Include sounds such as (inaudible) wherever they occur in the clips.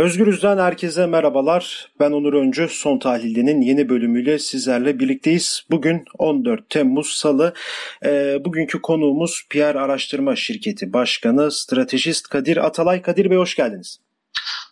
Özgürüz'den herkese merhabalar. Ben Onur Öncü. Son Tahlilde'nin yeni bölümüyle sizlerle birlikteyiz. Bugün 14 Temmuz Salı. E, bugünkü konuğumuz PR Araştırma Şirketi Başkanı, stratejist Kadir Atalay. Kadir Bey hoş geldiniz.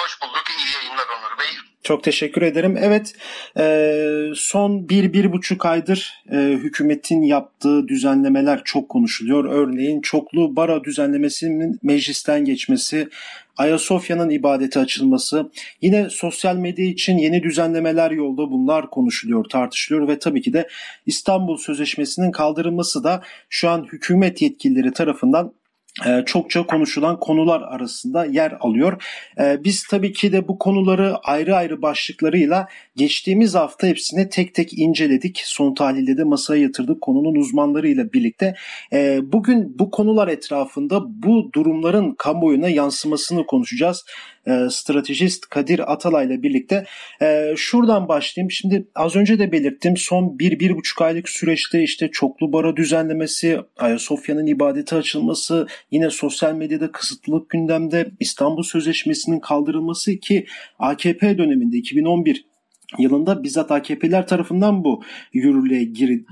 Hoş bulduk. İyi yayınlar Onur Bey. Çok teşekkür ederim. Evet e, son bir, bir buçuk aydır e, hükümetin yaptığı düzenlemeler çok konuşuluyor. Örneğin çoklu bara düzenlemesinin meclisten geçmesi, Ayasofya'nın ibadete açılması, yine sosyal medya için yeni düzenlemeler yolda. Bunlar konuşuluyor, tartışılıyor ve tabii ki de İstanbul Sözleşmesi'nin kaldırılması da şu an hükümet yetkilileri tarafından çokça konuşulan konular arasında yer alıyor. E, biz tabii ki de bu konuları ayrı ayrı başlıklarıyla geçtiğimiz hafta hepsini tek tek inceledik. Son tahlilde de masaya yatırdık konunun uzmanlarıyla birlikte. E, bugün bu konular etrafında bu durumların kamuoyuna yansımasını konuşacağız e, stratejist Kadir Atalay ile birlikte. E, şuradan başlayayım. Şimdi az önce de belirttim son bir, bir buçuk aylık süreçte işte çoklu bara düzenlemesi, Ayasofya'nın ibadete açılması, yine sosyal medyada kısıtlılık gündemde İstanbul Sözleşmesi'nin kaldırılması ki AKP döneminde 2011 yılında bizzat AKP'ler tarafından bu yürürlüğe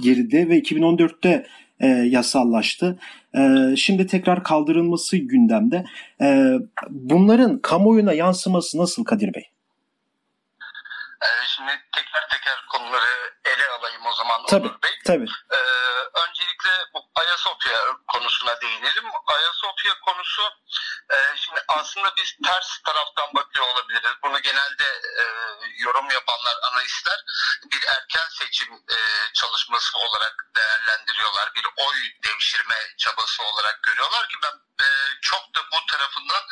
girdi ve 2014'te e, yasallaştı. E, şimdi tekrar kaldırılması gündemde. E, bunların kamuoyuna yansıması nasıl Kadir Bey? E, şimdi tekrar tekrar konuları ele alayım o zaman tabii, Onur Bey. Tabii. Ee, öncelikle bu Ayasofya konusuna değinelim. Ayasofya konusu e, şimdi aslında biz ters taraftan bakıyor olabiliriz. Bunu genelde e, yorum yapanlar, analistler bir erken seçim e, çalışması olarak değerlendiriyorlar. Bir oy devşirme çabası olarak görüyorlar ki ben e, çok da bu tarafından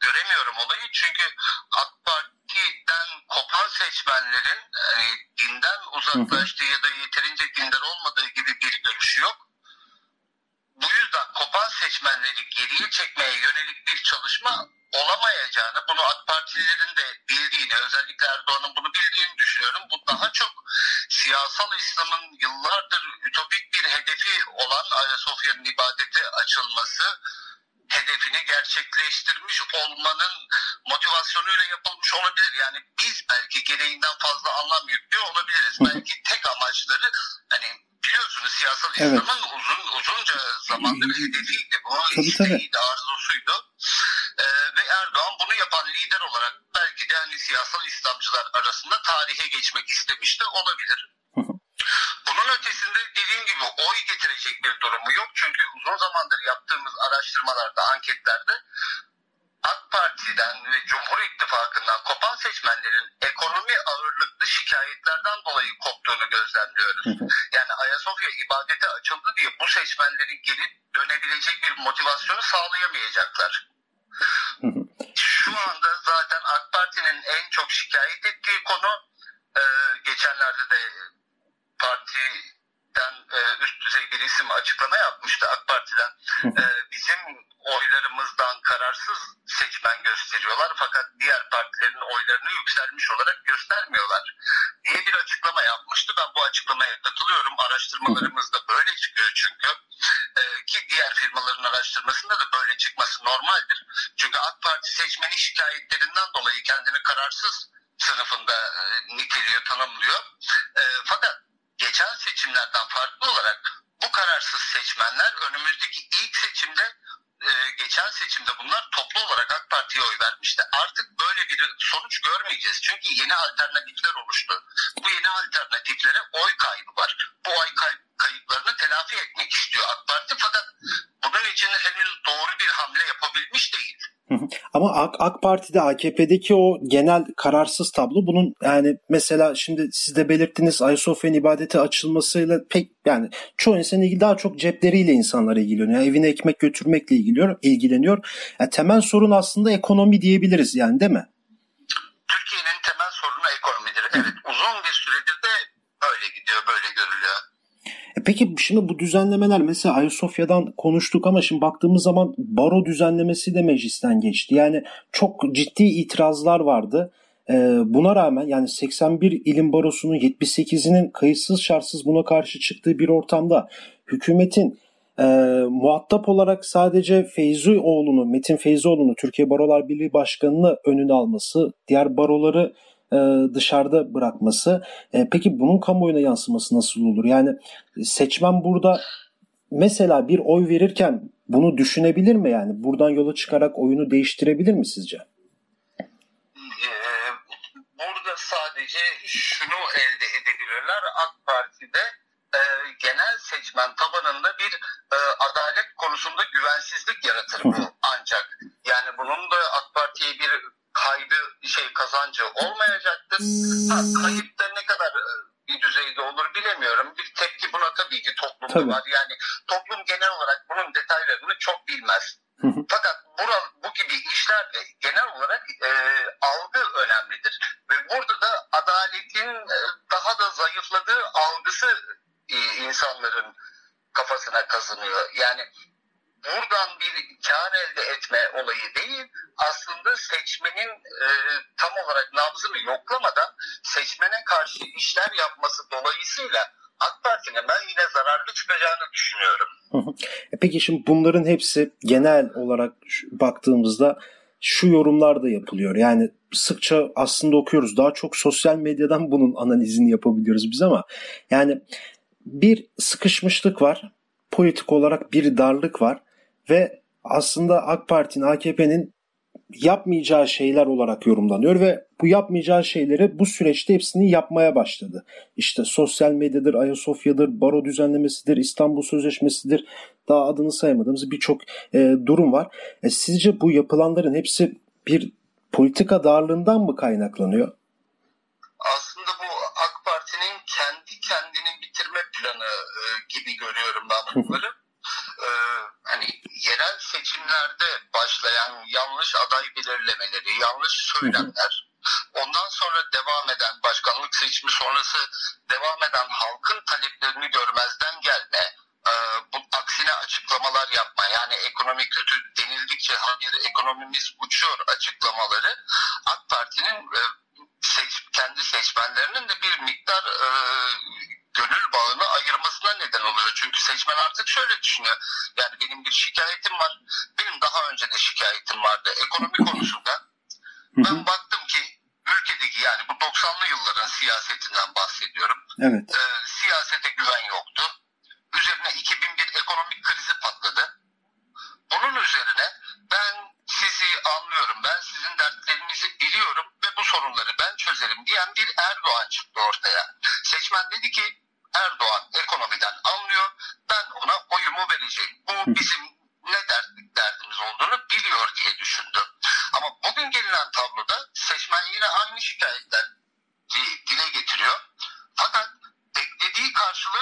göremiyorum olayı. Çünkü AK Parti'den kopan seçmenlerin yani dinden uzaklaştığı ya da yeterince dindar olmadığı gibi bir görüşü yok. Seçmenleri geriye çekmeye yönelik bir çalışma olamayacağını, bunu AK Partililerin de bildiğini, özellikle Erdoğan'ın bunu bildiğini düşünüyorum. Bu daha çok siyasal İslam'ın yıllardır ütopik bir hedefi olan Ayasofya'nın ibadete açılması, hedefini gerçekleştirmiş olmanın motivasyonuyla yapılmış olabilir. Yani biz belki gereğinden fazla anlam yüklüyor olabiliriz. belki tek amaçları hani biliyorsunuz siyasal İslam'ın evet. uzun uzunca zamandır hedefiydi. Tabii, isteğiydi, tabii. arzusuydu. Ee, ve Erdoğan bunu yapan lider olarak belki de hani siyasal İslamcılar arasında tarihe geçmek istemiş de olabilir. (laughs) Bunun ötesinde dediğim gibi oy getirecek bir durumu yok. Çünkü uzun zamandır yaptığımız araştırmalarda, anketlerde AK Parti'den ve Cumhur İttifakı'ndan kopan seçmenlerin ekonomi ağırlıklı şikayetlerden dolayı koptuğunu gözlemliyoruz. Yani Ayasofya ibadete açıldı diye bu seçmenlerin geri dönebilecek bir motivasyonu sağlayamayacaklar. Şu anda zaten AK Parti'nin en çok şikayet ettiği konu e, geçenlerde de Parti'den e, üst düzey bir isim açıklama yapmıştı AK Parti'den. E, bizim oylarımızdan kararsız seçmen gösteriyorlar fakat diğer partilerin oylarını yükselmiş olarak göstermiyorlar diye bir açıklama yapmıştı. Ben bu açıklamaya katılıyorum. Araştırmalarımız da böyle çıkıyor çünkü. E, ki diğer firmaların araştırmasında da böyle çıkması normaldir. Çünkü AK Parti seçmeni şikayetlerinden dolayı kendini kararsız sınıfında e, niteliyor, tanımlıyor. E, fakat geçen seçimlerden farklı olarak bu kararsız seçmenler önümüzdeki ilk seçimde e, geçen seçimde bunlar toplu olarak AK Parti'ye oy vermişti. Artık böyle bir sonuç görmeyeceğiz. Çünkü yeni alternatifler oluştu. Bu yeni alternatiflere oy kaybı var. Bu oy kay- kayıplarını telafi etmek istiyor AK Parti fakat bunun için henüz doğru bir hamle yapabilmiş değil. Ama AK, AK Parti'de AKP'deki o genel kararsız tablo bunun yani mesela şimdi siz de belirttiniz Ayasofya'nın ibadete açılmasıyla pek yani çoğu insan ilgili daha çok cepleriyle insanlar ilgileniyor. Yani evine ekmek götürmekle ilgileniyor. ilgileniyor. Yani temel sorun aslında ekonomi diyebiliriz yani değil mi? Türkiye'nin temel sorunu ekonomidir. Evet uzun bir süredir de böyle gidiyor, böyle görülüyor. Peki şimdi bu düzenlemeler mesela Ayasofya'dan konuştuk ama şimdi baktığımız zaman baro düzenlemesi de meclisten geçti. Yani çok ciddi itirazlar vardı. E, buna rağmen yani 81 ilim barosunun 78'inin kayıtsız şartsız buna karşı çıktığı bir ortamda hükümetin e, muhatap olarak sadece Feyzioğlu'nu, Metin Feyzioğlu'nu Türkiye Barolar Birliği Başkanı'nı önüne alması, diğer baroları e, dışarıda bırakması. E, peki bunun kamuoyuna yansıması nasıl olur? Yani seçmen burada mesela bir oy verirken bunu düşünebilir mi yani? Buradan yola çıkarak oyunu değiştirebilir mi sizce? Ee, burada sadece şunu elde edebilirler. AK Parti'de e, genel seçmen tabanında bir e, adalet konusunda güvensizlik yaratır bu ancak. Yani bunun da AK Parti'ye bir kaybı şey kazancı olmayacaktır. Ha, kayıp da ne kadar e, bir düzeyde olur bilemiyorum. Bir tepki buna tabii ki toplumda tabii. var. Yani toplum genel olarak bunun detaylarını çok bilmez. Fakat bura, bu gibi işlerde genel olarak e, algı önemlidir. Ve burada da adaletin e, daha da zayıfladığı algısı e, insanların kafasına kazınıyor. Yani buradan bir kar elde etme olayı değil, aslında seçmenin e, tam olarak nabzını yoklamadan seçmene karşı işler yapması dolayısıyla AK Parti'nin ben yine zararlı çıkacağını düşünüyorum. E peki şimdi bunların hepsi genel olarak baktığımızda şu yorumlar da yapılıyor. Yani sıkça aslında okuyoruz. Daha çok sosyal medyadan bunun analizini yapabiliyoruz biz ama yani bir sıkışmışlık var. Politik olarak bir darlık var ve aslında AK Parti'nin, AKP'nin yapmayacağı şeyler olarak yorumlanıyor ve bu yapmayacağı şeyleri bu süreçte hepsini yapmaya başladı. İşte sosyal medyadır, Ayasofya'dır, baro düzenlemesidir, İstanbul Sözleşmesi'dir. Daha adını sayamadığımız birçok e, durum var. E, sizce bu yapılanların hepsi bir politika darlığından mı kaynaklanıyor? Aslında bu AK Parti'nin kendi kendini bitirme planı e, gibi görüyorum ben bunları. e, hani yerel seçimlerde başlayan yanlış aday belirlemeleri, yanlış söylemler, ondan sonra devam eden başkanlık seçimi sonrası devam eden halkın taleplerini görmezden gelme, e, bu aksine açıklamalar yapma yani ekonomi kötü denildikçe hayır ekonomimiz uçuyor açıklamaları AK Parti'nin e, seç, kendi seçmenlerinin de bir miktar e, gönül bağını ayırmasına neden oluyor. Çünkü seçmen artık şöyle düşünüyor. Yani benim bir şikayetim var. Benim daha önce de şikayetim vardı ekonomi konusunda. Ben baktım ki ülkedeki yani bu 90'lı yılların siyasetinden bahsediyorum. Evet. E, siyasete güven yoktu. Üzerine 2001 ekonomik krizi patladı. Bunun üzerine ben sizi anlıyorum, ben sizin dertlerinizi biliyorum ve bu sorunları ben çözerim diyen bir Erdoğan çıktı ortaya. Seçmen dedi ki Erdoğan ekonomiden anlıyor. Ben ona oyumu vereceğim. Bu bizim ne dert, derdimiz olduğunu biliyor diye düşündü. Ama bugün gelinen tabloda seçmen yine aynı şikayetler dile getiriyor. Fakat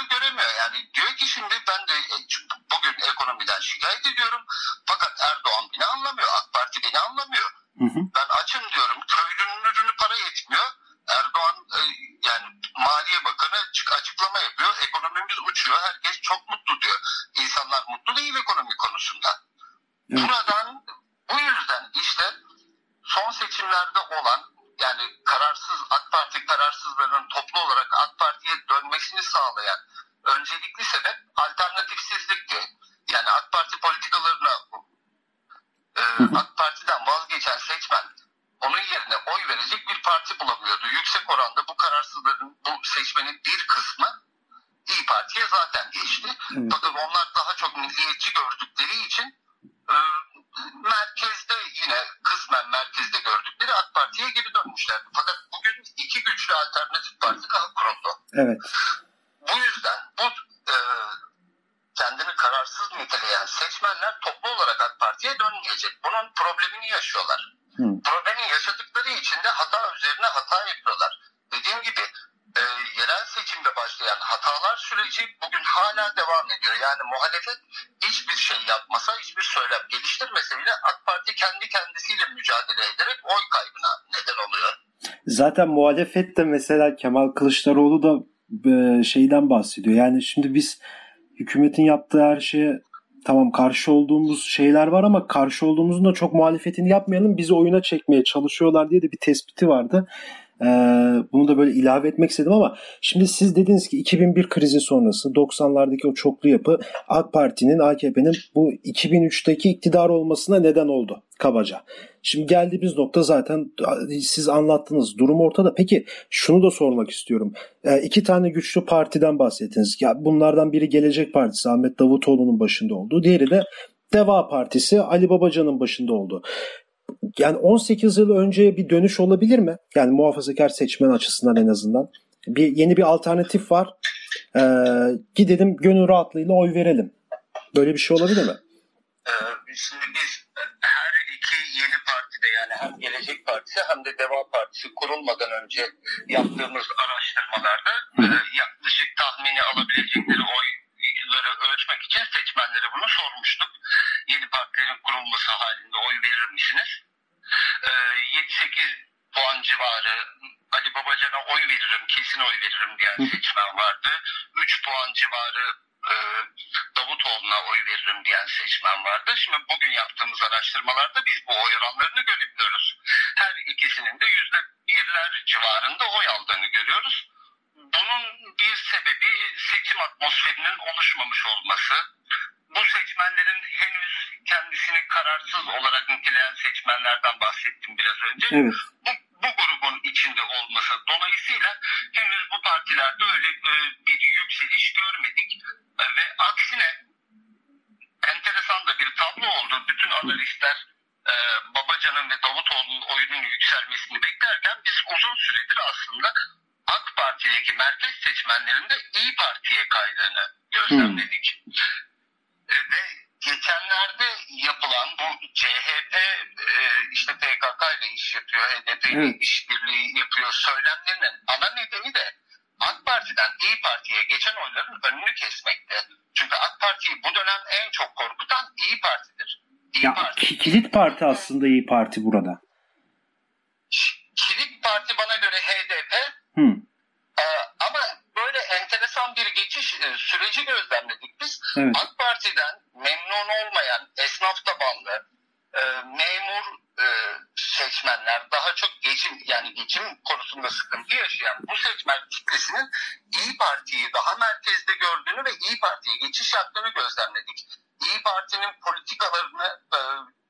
karşılığı göremiyor. Yani diyor ki şimdi ben de e, bugün ekonomiden şikayet ediyorum. Fakat Erdoğan beni anlamıyor. AK Parti beni anlamıyor. Ben açım diyorum. Köylünün ürünü para yetmiyor. Erdoğan e, yani Maliye Bakanı açıklama yapıyor. Ekonomimiz uçuyor. Herkes çok mutlu diyor. İnsanlar mutlu değil ekonomi konusunda. Evet. Buradan bu yüzden işte son seçimlerde olan yani kararsız AK Parti kararsızlarının toplu olarak AK Parti'ye dönmesini sağlayan öncelikli sebep alternatifsizlikti. Yani AK Parti politikalarına e, AK Parti'den vazgeçen seçmen onun yerine oy verecek bir parti bulamıyordu. Yüksek oranda bu kararsızların, bu seçmenin bir kısmı İyi Parti'ye zaten geçti. Evet. Fakat onlar daha çok milliyetçi gördükleri için e, merkezde yine kısmen merkezde gördükleri AK Parti'ye geri dönmüşlerdi. Fakat bugün iki güçlü alternatif parti daha kuruldu. Evet. Bu yüzden bu e, kendini kararsız niteleyen seçmenler toplu olarak AK Parti'ye dönmeyecek. Bunun problemini yaşıyorlar. Hı. Problemi yaşadıkları için de hata üzerine hata yapıyorlar. Dediğim gibi e, yerel seçimde başlayan hatalar süreci bugün hala devam ediyor. Yani muhalefet hiçbir şey yapmasa, hiçbir söylem geliştirmese bile AK Parti kendi kendisiyle mücadele ederek oy kaybına neden oluyor. Zaten muhalefet de mesela Kemal Kılıçdaroğlu da e, şeyden bahsediyor. Yani şimdi biz hükümetin yaptığı her şeye tamam karşı olduğumuz şeyler var ama karşı olduğumuzun da çok muhalefetini yapmayalım bizi oyuna çekmeye çalışıyorlar diye de bir tespiti vardı. Ee, bunu da böyle ilave etmek istedim ama şimdi siz dediniz ki 2001 krizi sonrası 90'lardaki o çoklu yapı AK Parti'nin, AKP'nin bu 2003'teki iktidar olmasına neden oldu kabaca. Şimdi geldiğimiz nokta zaten siz anlattınız. Durum ortada. Peki şunu da sormak istiyorum. E, iki tane güçlü partiden bahsettiniz. Ya bunlardan biri Gelecek Partisi Ahmet Davutoğlu'nun başında olduğu. Diğeri de Deva Partisi Ali Babacan'ın başında oldu. Yani 18 yıl önce bir dönüş olabilir mi? Yani muhafazakar seçmen açısından en azından. Bir yeni bir alternatif var. Ee, gidelim gönül rahatlığıyla oy verelim. Böyle bir şey olabilir mi? Ee, şimdi biz her iki yeni partide yani hem Gelecek Partisi hem de Deva Partisi kurulmadan önce yaptığımız araştırmalarda e, yaklaşık tahmini alabilecekleri oyları ölçmek için seçmenlere bunu sormuştuk. Yeni partilerin kurulması halinde oy verir misiniz? 7-8 ee, puan civarı Ali Babacan'a oy veririm, kesin oy veririm diyen seçmen vardı. 3 puan civarı e, Davutoğlu'na oy veririm diyen seçmen vardı. Şimdi bugün yaptığımız araştırmalarda biz bu oy oranlarını görebiliyoruz. Her ikisinin de yüzde birler civarında oy aldığını görüyoruz. Bir sebebi seçim atmosferinin oluşmamış olması. Bu seçmenlerin henüz kendisini kararsız olarak niteleyen seçmenlerden bahsettim biraz önce. Evet. Bu, bu grubun içinde olması dolayısıyla henüz bu partilerde öyle e, bir yükseliş görmedik e, ve aksine enteresan da bir tablo oldu. Bütün analistler e, Babacan'ın ve Davutoğlu'nun oyunun yükselmesini beklerken biz uzun süredir aslında AK Parti'deki merkez seçmenlerinde İyi Parti'ye kaydığını gözlemledik. Hmm. Ve geçenlerde yapılan bu CHP e, işte PKK ile iş yapıyor, HDP ile evet. işbirliği yapıyor söylemlerinin ana nedeni de AK Parti'den İyi Parti'ye geçen oyların önünü kesmekte. Çünkü AK Parti'yi bu dönem en çok korkutan İyi Parti'dir. İyi ya, Parti. Kilit parti aslında İyi Parti burada. Kilit Parti bana göre HDP. Hmm. Enteresan bir geçiş e, süreci gözlemledik biz. Evet. AK Parti'den memnun olmayan esnaf tabanlı e, memur e, seçmenler daha çok geçim yani geçim konusunda sıkıntı yaşayan bu seçmen kitlesinin İyi Parti'yi daha merkezde gördüğünü ve İyi Parti'ye geçiş yaptığını gözlemledik. İyi Parti'nin politikalarını e,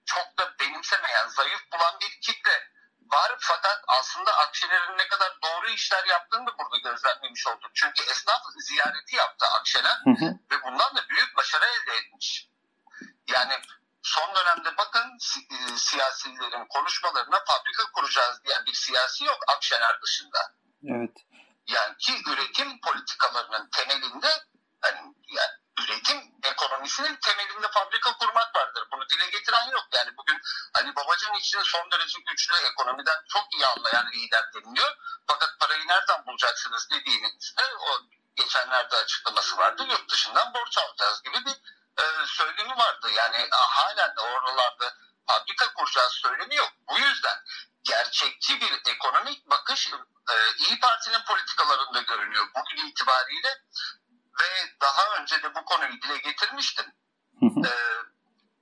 çok da benimsemeyen, zayıf bulan bir kitle var fakat aslında Akşener'in ne kadar doğru işler yaptığını da burada gözlemlemiş olduk. Çünkü esnaf ziyareti yaptı Akşener hı hı. ve bundan da büyük başarı elde etmiş. Yani son dönemde bakın e, siyasilerin konuşmalarına fabrika kuracağız diyen bir siyasi yok Akşener dışında. Evet. Yani ki üretim politikalarının temelinde yani, yani üretim ekonomisinin temelinde fabrika kurmak vardır. Bunu dile getiren yok. Yani bugün Ali Babacan için son derece güçlü ekonomiden çok iyi anlayan lider deniliyor. Fakat parayı nereden bulacaksınız dediğinizde o geçenlerde açıklaması vardı. Yurt dışından borç alacağız gibi bir e, söylemi vardı. Yani halen de oralarda fabrika kuracağız söylemi yok. Bu yüzden gerçekçi bir ekonomik bakış e, İyi Parti'nin politikalarında görünüyor. Bugün itibariyle ve daha önce de bu konuyu dile getirmiştim. (laughs) ee,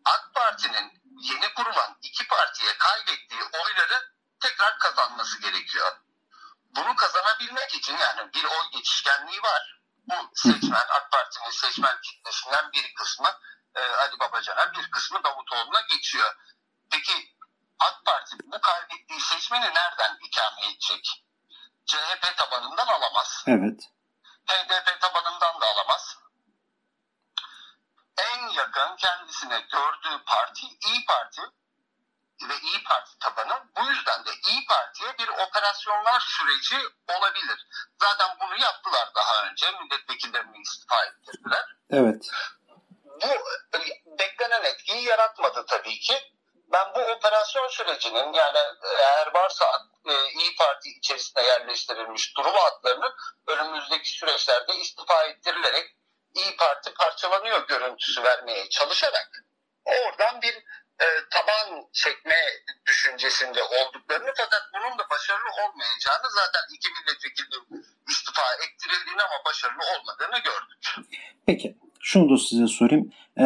AK Parti'nin yeni kurulan iki partiye kaybettiği oyları tekrar kazanması gerekiyor. Bunu kazanabilmek için yani bir oy geçişkenliği var. Bu seçmen (laughs) AK Parti'nin seçmen kitlesinden bir kısmı e, Ali Babacan'a bir kısmı Davutoğlu'na geçiyor. Peki AK Parti bu kaybettiği seçmeni nereden ikame edecek? CHP tabanından alamaz. Evet. HDP tabanından da alamaz. En yakın kendisine gördüğü parti İyi Parti ve İyi Parti tabanı. Bu yüzden de İyi Parti'ye bir operasyonlar süreci olabilir. Zaten bunu yaptılar daha önce. Milletvekillerini istifa ettirdiler. Evet. Bu beklenen etkiyi yaratmadı tabii ki. Ben bu operasyon sürecinin yani eğer varsa e, İyi Parti içerisinde yerleştirilmiş durum hatlarının önümüzdeki süreçlerde istifa ettirilerek İyi Parti parçalanıyor görüntüsü vermeye çalışarak oradan bir e, taban çekme düşüncesinde olduklarını fakat bunun da başarılı olmayacağını zaten iki milletvekili istifa ettirildiğini ama başarılı olmadığını gördük. Peki şunu da size sorayım. Ee,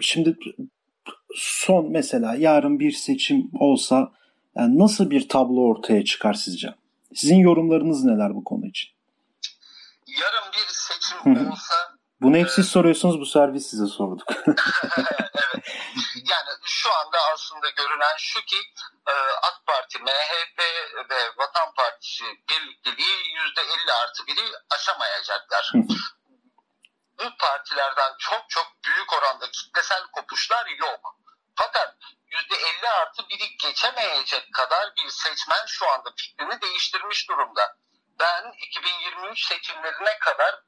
şimdi son mesela yarın bir seçim olsa yani nasıl bir tablo ortaya çıkar sizce? Sizin yorumlarınız neler bu konu için? Yarın bir seçim olsa bunu hep siz soruyorsunuz bu servis size sorduk. (laughs) evet. Yani şu anda aslında görünen şu ki e, AK Parti, MHP ve Vatan Partisi birlikteliği yüzde 50 artı biri aşamayacaklar. Bu partilerden çok çok büyük oranda kitlesel kopuşlar yok. Fakat yüzde 50 artı biri geçemeyecek kadar bir seçmen şu anda fikrini değiştirmiş durumda. Ben 2023 seçimlerine kadar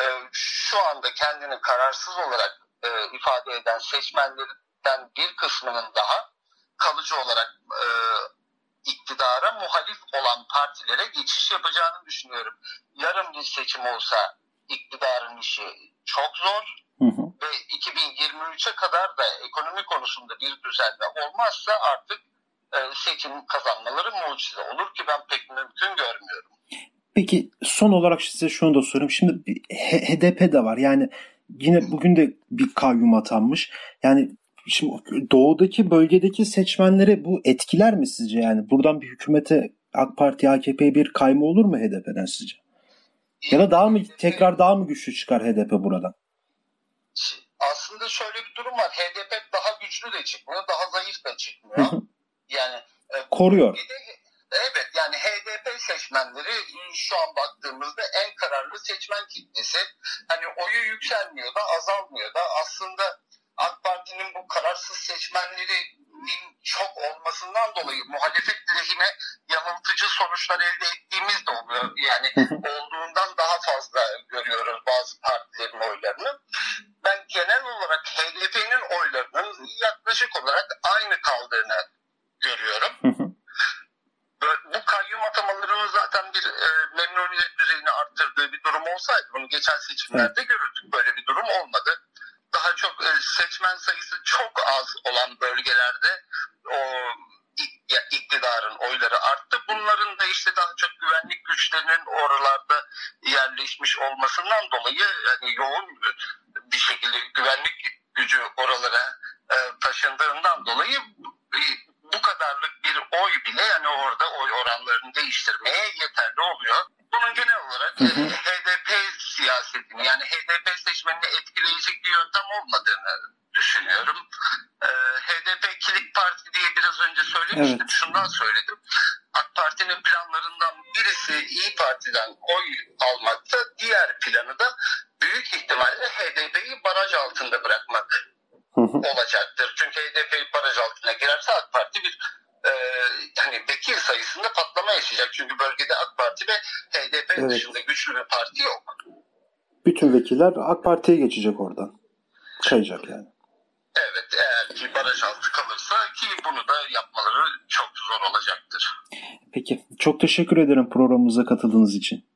e, şu anda kendini kararsız olarak e, ifade eden seçmenlerden bir kısmının daha kalıcı olarak e, iktidara muhalif olan partilere geçiş yapacağını düşünüyorum. Yarın bir seçim olsa iktidarın işi çok zor hı hı. ve 2023'e kadar da ekonomi konusunda bir düzenleme olmazsa artık e, seçim kazanmaları mucize olur ki ben pek mümkün görmüyorum. Peki son olarak size şunu da sorayım. Şimdi HDP de var. Yani yine bugün de bir kayyum atanmış. Yani şimdi doğudaki bölgedeki seçmenleri bu etkiler mi sizce? Yani buradan bir hükümete AK Parti, AKP'ye bir kayma olur mu HDP'den sizce? Ya da daha mı tekrar daha mı güçlü çıkar HDP buradan? Aslında şöyle bir durum var. HDP daha güçlü de çıkmıyor, daha zayıf da çıkmıyor. (laughs) yani e, koruyor. Evet yani HDP seçmenleri şu an baktığımızda en kararlı seçmen kitlesi. Hani oyu yükselmiyor da azalmıyor da aslında AK Parti'nin bu kararsız seçmenlerinin çok olmasından dolayı muhalefet lehine yanıltıcı sonuçlar elde ettiğimiz de oluyor. Yani olduğundan daha fazla görüyoruz bazı partilerin oylarını. Ben genel olarak HDP'nin oylarının yaklaşık olarak aynı kaldığını görüyorum. bu kayyum atamalarının zaten bir e, memnuniyet düzeyini arttırdığı bir durum olsaydı bunu geçen seçimlerde görürdük. Böyle bir durum olmadı çok e, seçmen sayısı çok az olan bölgelerde o iktidarın oyları arttı. Bunların da işte daha çok güvenlik güçlerinin oralarda yerleşmiş olmasından dolayı yani yoğun bir şekilde güvenlik gücü oralara e, taşındığından dolayı e, bu kadarlık bir oy bile yani orada oy oranlarını değiştirmeye yeterli oluyor. Bunun genel olarak hı hı. HDP siyasetini yani HDP seçmenini etkileyecek bir yöntem olmadığını düşünüyorum. Ee, HDP kilit parti diye biraz önce söylemiştim. Evet. Şundan söyledim. AK Parti'nin planlarından birisi İyi Parti'den oy almakta. Diğer planı da büyük ihtimalle HDP'yi baraj altında bırakmak hı hı. olacaktır. Çünkü HDP baraj altına girerse AK Parti bir e, hani vekil sayısında patlama yaşayacak. Çünkü bölgede AK Parti ve HDP evet. dışında güçlü bir parti yok. Bütün vekiller AK Parti'ye geçecek oradan. Kayacak yani. Evet eğer ki baraj altı kalırsa ki bunu da yapmaları çok zor olacaktır. Peki çok teşekkür ederim programımıza katıldığınız için.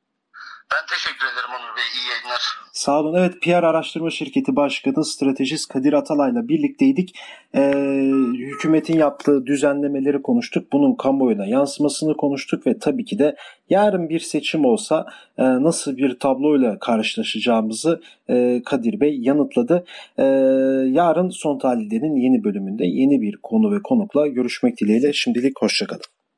Ben teşekkür ederim Onur Bey. İyi yayınlar. Sağ olun. Evet PR Araştırma Şirketi Başkanı Stratejist Kadir Atalay'la birlikteydik. Ee, hükümetin yaptığı düzenlemeleri konuştuk. Bunun kamuoyuna yansımasını konuştuk ve tabii ki de yarın bir seçim olsa e, nasıl bir tabloyla karşılaşacağımızı e, Kadir Bey yanıtladı. E, yarın Son Tahlil'lerin yeni bölümünde yeni bir konu ve konukla görüşmek dileğiyle. Şimdilik hoşçakalın.